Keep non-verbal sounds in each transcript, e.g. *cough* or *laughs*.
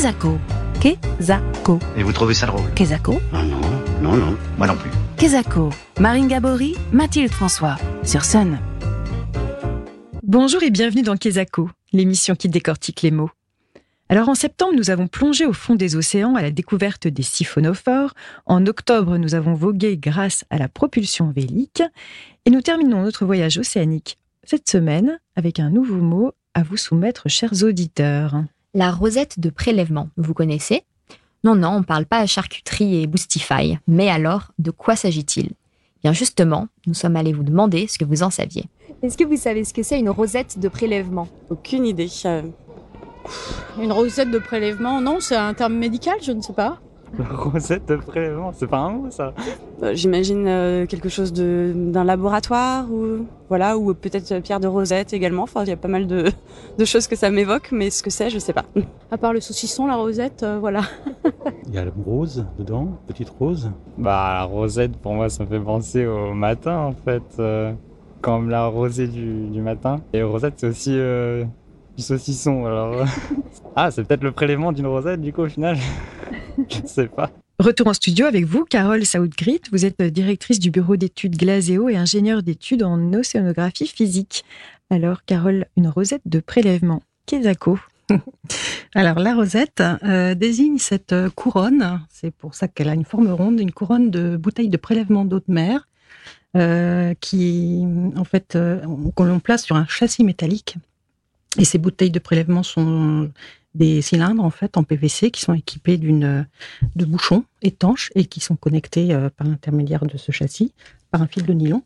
Quesaco. Quesaco. Et vous trouvez ça drôle Quesaco. Ah non, non, non, moi non plus. Quesaco. Marine Gabory, Mathilde François. Sur Sun. Bonjour et bienvenue dans Quesaco, l'émission qui décortique les mots. Alors en septembre, nous avons plongé au fond des océans à la découverte des siphonophores. En octobre, nous avons vogué grâce à la propulsion vélique. Et nous terminons notre voyage océanique cette semaine avec un nouveau mot à vous soumettre, chers auditeurs. La rosette de prélèvement, vous connaissez? Non, non, on ne parle pas à charcuterie et Boostify. Mais alors, de quoi s'agit-il? Bien justement, nous sommes allés vous demander ce que vous en saviez. Est-ce que vous savez ce que c'est une rosette de prélèvement? Aucune idée. Euh, Une rosette de prélèvement, non, c'est un terme médical, je ne sais pas. Rosette de prélèvement, c'est pas un mot ça Euh, J'imagine euh, quelque chose de- d'un laboratoire ou voilà ou peut-être pierre de rosette également. Enfin, il y a pas mal de, de choses que ça m'évoque, mais ce que c'est, je sais pas. À part le saucisson, la rosette, euh, voilà. *laughs* Il y a la rose dedans, petite rose. Bah, la rosette, pour moi, ça me fait penser au matin en fait. euh, comme la rosée du, du matin. Et rosette, c'est aussi euh, du saucisson. Alors, *laughs* ah, c'est peut-être le prélèvement d'une rosette du coup au final Je ne sais pas. Retour en studio avec vous, Carole Saoudgrit. Vous êtes directrice du bureau d'études Glaséo et ingénieure d'études en océanographie physique. Alors, Carole, une rosette de prélèvement. Quesaco. *laughs* Alors la rosette euh, désigne cette euh, couronne, c'est pour ça qu'elle a une forme ronde, une couronne de bouteilles de prélèvement d'eau de mer euh, qui, en fait, euh, qu'on place sur un châssis métallique. Et ces bouteilles de prélèvement sont des cylindres en fait en PVC qui sont équipés d'une de bouchons étanches et qui sont connectés euh, par l'intermédiaire de ce châssis par un fil de nylon.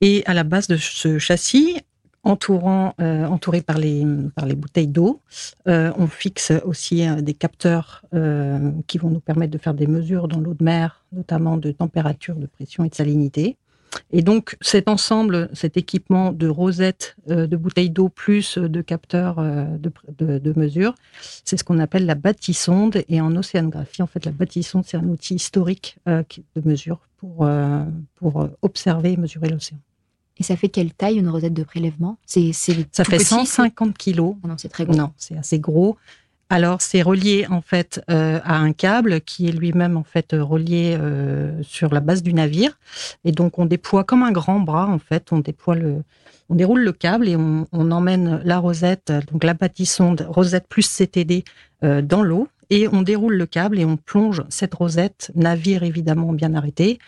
Et à la base de ce châssis, entourant, euh, entouré par les, par les bouteilles d'eau, euh, on fixe aussi euh, des capteurs euh, qui vont nous permettre de faire des mesures dans l'eau de mer, notamment de température, de pression et de salinité. Et donc cet ensemble, cet équipement de rosettes, euh, de bouteilles d'eau plus de capteurs euh, de, de, de mesure, c'est ce qu'on appelle la bâtissonde. Et en océanographie, en fait, la bâtissonde, c'est un outil historique euh, de mesure pour, euh, pour euh, observer et mesurer l'océan. Et ça fait quelle taille une rosette de prélèvement? C'est Ça fait petit, 150 kilos. c'est- Ah non, c'est très gros. Non, c'est assez gros. Alors, c'est relié en fait euh, à un câble qui est lui-même en fait euh, relié euh, sur la base du navire. Et donc, on déploie comme un grand bras en fait. On déploie le, on déroule le câble et on, on emmène la rosette, donc la bâtissonde rosette plus CTD euh, dans l'eau. Et on déroule le câble et on plonge cette rosette, navire évidemment bien arrêté,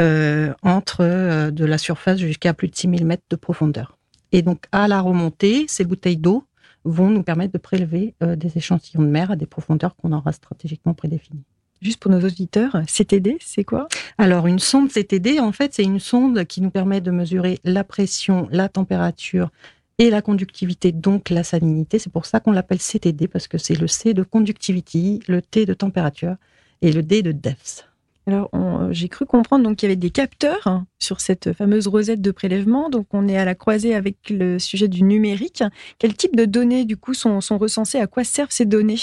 entre de la surface jusqu'à plus de 6000 mètres de profondeur. Et donc, à la remontée, ces bouteilles d'eau vont nous permettre de prélever euh, des échantillons de mer à des profondeurs qu'on aura stratégiquement prédéfinies. Juste pour nos auditeurs, CTD, c'est quoi? Alors, une sonde CTD, en fait, c'est une sonde qui nous permet de mesurer la pression, la température et la conductivité, donc la salinité. C'est pour ça qu'on l'appelle CTD, parce que c'est le C de conductivity, le T de température et le D de depth. Alors, on- j'ai cru comprendre donc qu'il y avait des capteurs hein, sur cette fameuse rosette de prélèvement. Donc, on est à la croisée avec le sujet du numérique. Quel type de données, du coup, sont, recensées? À quoi servent ces données?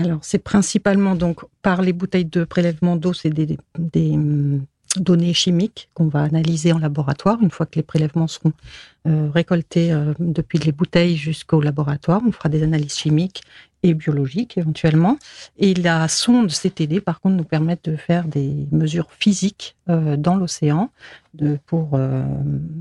Alors, c'est principalement donc par les bouteilles de prélèvement d'eau, c'est des, des, des, hum, données chimiques qu'on va analyser en laboratoire. Une fois que les prélèvements seront euh, récoltés euh, depuis les bouteilles jusqu'au laboratoire, on fera des analyses chimiques et biologiques éventuellement. Et la sonde CTD, par contre, nous permet de faire des mesures physiques euh, dans l'océan pour euh,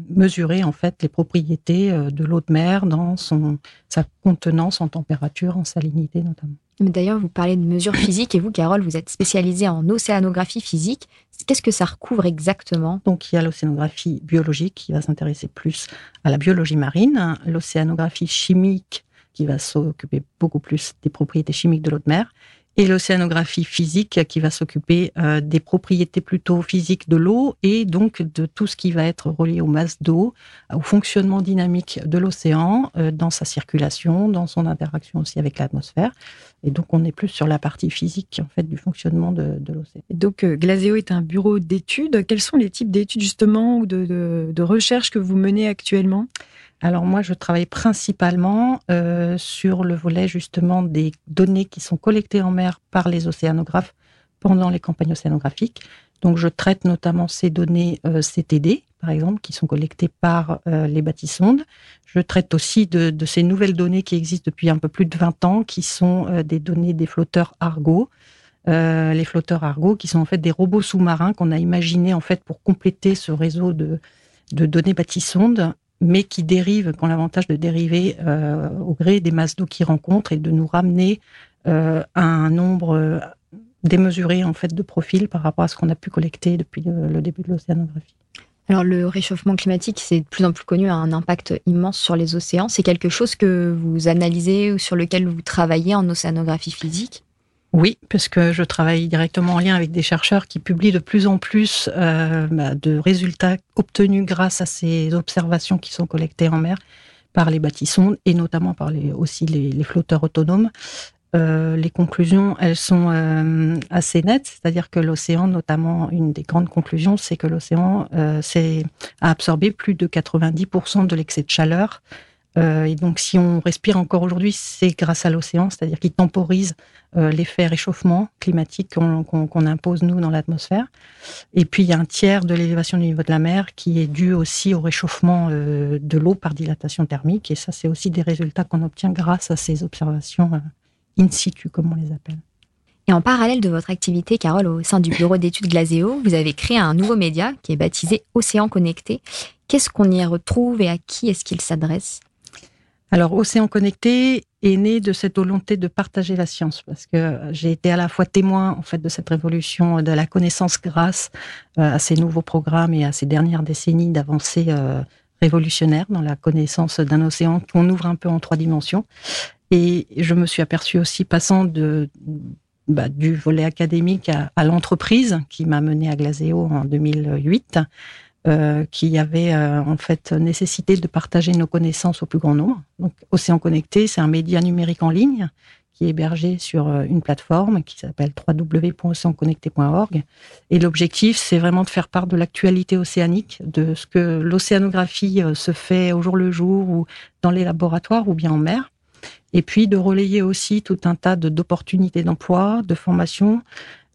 mesurer en fait les propriétés euh, de l'eau de mer dans son, sa contenance en température, en salinité notamment. D'ailleurs, vous parlez de mesures physiques et vous, Carole, vous êtes spécialisée en océanographie physique. Qu'est-ce que ça recouvre exactement? Donc, il y a l'océanographie biologique qui va s'intéresser plus à la biologie marine, l'océanographie chimique qui va s'occuper beaucoup plus des propriétés chimiques de l'eau de mer, et l'océanographie physique qui va s'occuper euh, des propriétés plutôt physiques de l'eau et donc de tout ce qui va être relié aux masses d'eau, au fonctionnement dynamique de l'océan, euh, dans sa circulation, dans son interaction aussi avec l'atmosphère. Et donc, on est plus sur la partie physique en fait du fonctionnement de, de l'océan. Donc, euh, Glaséo est un bureau d'études. Quels sont les types d'études, justement, ou de recherches que vous menez actuellement? Alors moi, je travaille principalement euh, sur le volet justement des données qui sont collectées en mer par les océanographes pendant les campagnes océanographiques. Donc je traite notamment ces données euh, CTD par exemple, qui sont collectées par les bâtissondes. Je traite aussi de, de, ces nouvelles données qui existent depuis un peu plus de 20 ans, qui sont des données des flotteurs Argo. les flotteurs Argo, qui sont en fait des robots sous-marins qu'on a imaginés en fait pour compléter ce réseau de, de données bâtissondes mais qui dérivent, qui ont l'avantage de dériver euh, au gré des masses d'eau qu'ils rencontrent et de nous ramener euh, à un nombre euh, démesuré en fait de profils par rapport à ce qu'on a pu collecter depuis le, début de l'océanographie. Alors le réchauffement climatique, c'est de plus en plus connu, a un impact immense sur les océans. C'est quelque chose que vous analysez ou sur lequel vous travaillez en océanographie physique? Oui, parce que je travaille directement en lien avec des chercheurs qui publient de plus en plus euh, bah, de résultats obtenus grâce à ces observations qui sont collectées en mer par les bâtissons et notamment par les, aussi les, flotteurs autonomes. Euh, les conclusions, elles sont euh, assez nettes, c'est-à-dire que l'océan, notamment une des grandes conclusions, c'est que l'océan a absorbé plus de 90% de l'excès de chaleur euh, et donc, si on respire encore aujourd'hui, c'est grâce à l'océan, c'est-à-dire qu'il temporise euh, l'effet réchauffement climatique qu'on impose, nous, dans l'atmosphère. Et puis, il y a un tiers de l'élévation du niveau de la mer qui est dû aussi au réchauffement euh, de l'eau par dilatation thermique. Et ça, c'est aussi des résultats qu'on obtient grâce à ces observations in situ, comme on les appelle. Et en parallèle de votre activité, Carole, au sein du bureau d'études Glaséo, vous avez créé un nouveau média qui est baptisé Océan Connecté. Qu'est-ce qu'on y retrouve et à qui est-ce qu'il s'adresse? Alors, Océan Connecté est né de cette volonté de partager la science, parce que j'ai été à la fois témoin en fait de cette révolution de la connaissance grâce euh, à ces nouveaux programmes et à ces dernières décennies d'avancées euh, révolutionnaires dans la connaissance d'un océan qu'on ouvre un peu en trois dimensions. Et je me suis aperçue aussi passant bah, du volet académique à, l'entreprise qui m'a mené à Glaseo en 2008 euh, qui avait euh, en fait nécessité de partager nos connaissances au plus grand nombre. Donc, Océan Connecté, c'est un média numérique en ligne qui est hébergé sur euh, une plateforme qui s'appelle www.océanconnecté.org. Et l'objectif, c'est vraiment de faire part de l'actualité océanique, de ce que l'océanographie se fait au jour le jour ou dans les laboratoires ou bien en mer. Et puis de relayer aussi tout un tas d'opportunités d'emploi, de formation,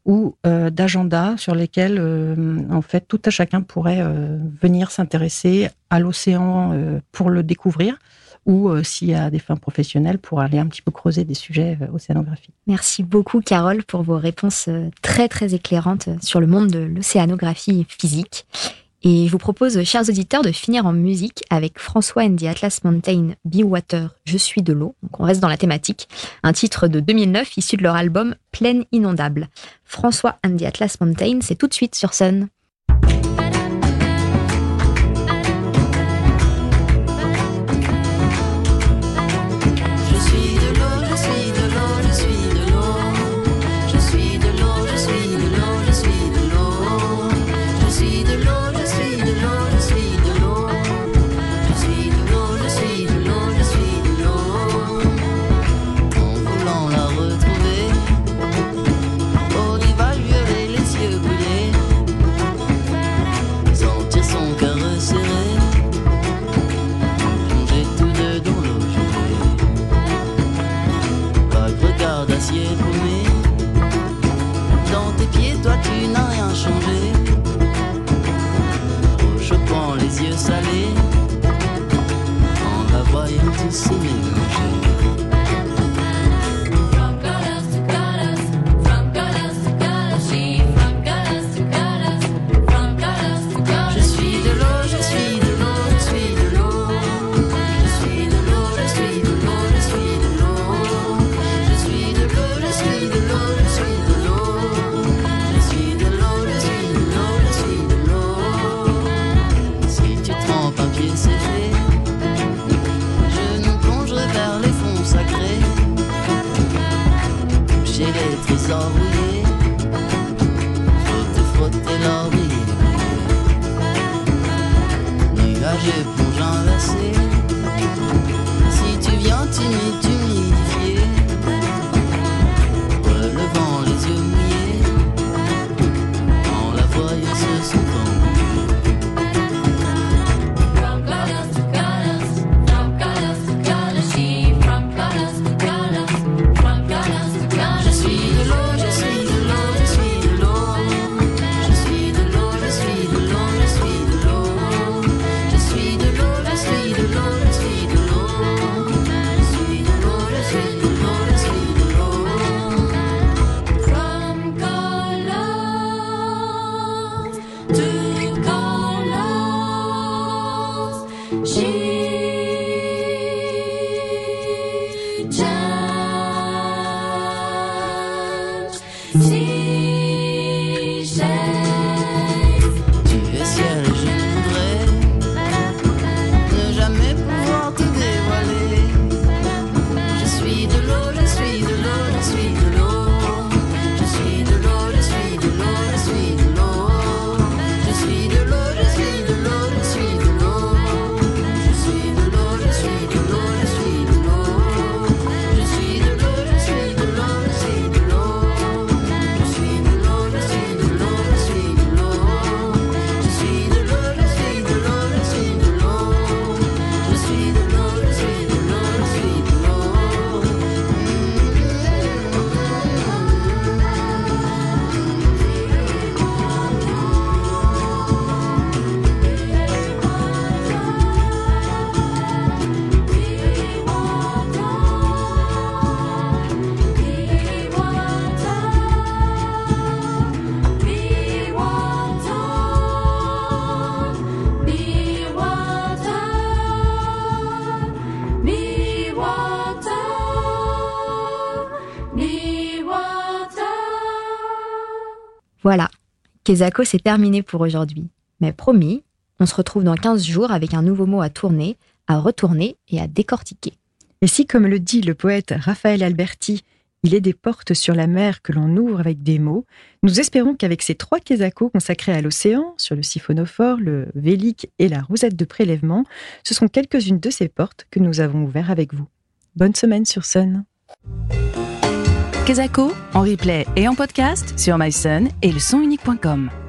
ou euh, d'agenda sur lesquels euh, en fait tout à chacun pourrait euh, venir s'intéresser à l'océan pour le découvrir ou s'il y a des fins professionnelles pour aller un petit peu creuser des sujets océanographiques. Merci beaucoup Carole pour vos réponses très très éclairantes sur le monde de l'océanographie physique. Et je vous propose, chers auditeurs, de finir en musique avec François and Atlas Mountain Be Water, Je suis de l'eau. Donc on reste dans la thématique. Un titre de 2009 issu de leur album Plaine inondable. François and Atlas Mountain, c'est tout de suite sur Sun. see me, She Voilà, Kezako, c'est terminé pour aujourd'hui. Mais promis, on se retrouve dans 15 jours avec un nouveau mot à tourner, à retourner et à décortiquer. Et si, comme le dit le poète Raphaël Alberti, il est des portes sur la mer que l'on ouvre avec des mots, nous espérons qu'avec ces trois Kezako consacrés à l'océan, sur le siphonophore, le vélique et la rosette de prélèvement, ce sont quelques-unes de ces portes que nous avons ouvertes avec vous. Bonne semaine sur Sun. Kezako, en replay et en podcast sur mysun et le.